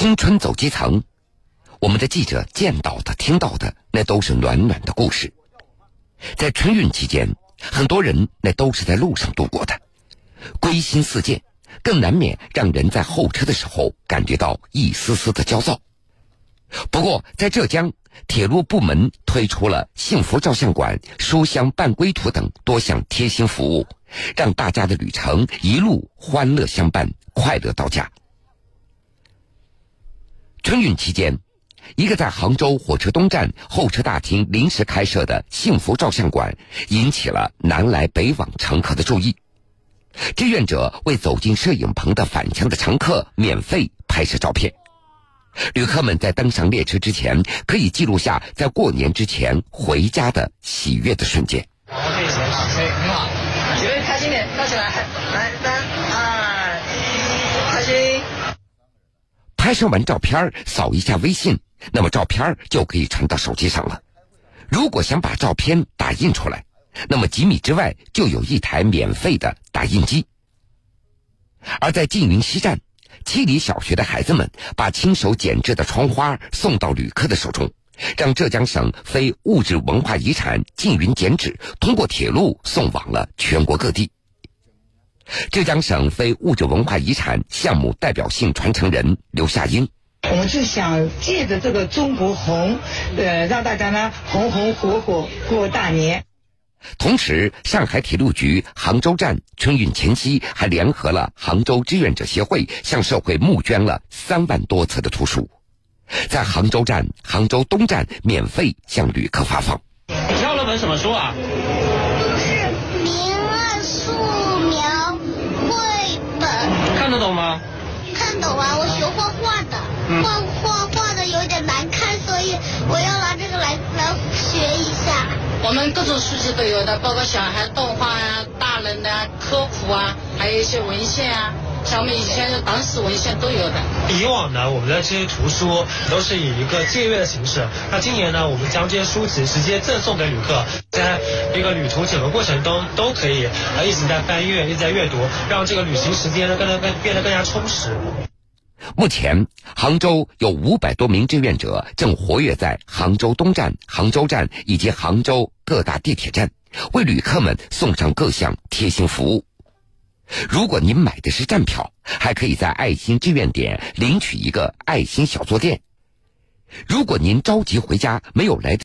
青春走基层，我们的记者见到的、听到的，那都是暖暖的故事。在春运期间，很多人那都是在路上度过的，归心似箭，更难免让人在候车的时候感觉到一丝丝的焦躁。不过，在浙江，铁路部门推出了幸福照相馆、书香伴归途等多项贴心服务，让大家的旅程一路欢乐相伴，快乐到家。春运期间，一个在杭州火车东站候车大厅临时开设的幸福照相馆，引起了南来北往乘客的注意。志愿者为走进摄影棚的返乡的乘客免费拍摄照片。旅客们在登上列车之前，可以记录下在过年之前回家的喜悦的瞬间。好可以先上车，很好，几位开心点，笑起来，来三二一，开心。拍摄完照片，扫一下微信，那么照片就可以传到手机上了。如果想把照片打印出来，那么几米之外就有一台免费的打印机。而在缙云西站。七里小学的孩子们把亲手剪制的窗花送到旅客的手中，让浙江省非物质文化遗产缙云剪纸通过铁路送往了全国各地。浙江省非物质文化遗产项目代表性传承人刘夏英，我们就想借着这个中国红，呃，让大家呢红红火火过大年。同时，上海铁路局杭州站春运前夕还联合了杭州志愿者协会，向社会募捐了三万多册的图书，在杭州站、杭州东站免费向旅客发放。你挑了本什么书啊？看得懂吗？看懂啊，我学画画的，画画画的有点难看，所以我要拿这个来来学一下。我们各种书籍都有的，包括小孩动画啊、大人的科普啊，还有一些文献啊，像我们以前的党史文献都有的。以往呢，我们的这些图书都是以一个借阅的形式，那今年呢，我们将这些书籍直接赠送给旅客，在一个旅途整个过程中都可以呃一直在翻阅，一直在阅读，让这个旅行时间呢更加更变得更加充实。目前，杭州有五百多名志愿者正活跃在杭州东站、杭州站以及杭州各大地铁站，为旅客们送上各项贴心服务。如果您买的是站票，还可以在爱心志愿点领取一个爱心小坐垫。如果您着急回家，没有来。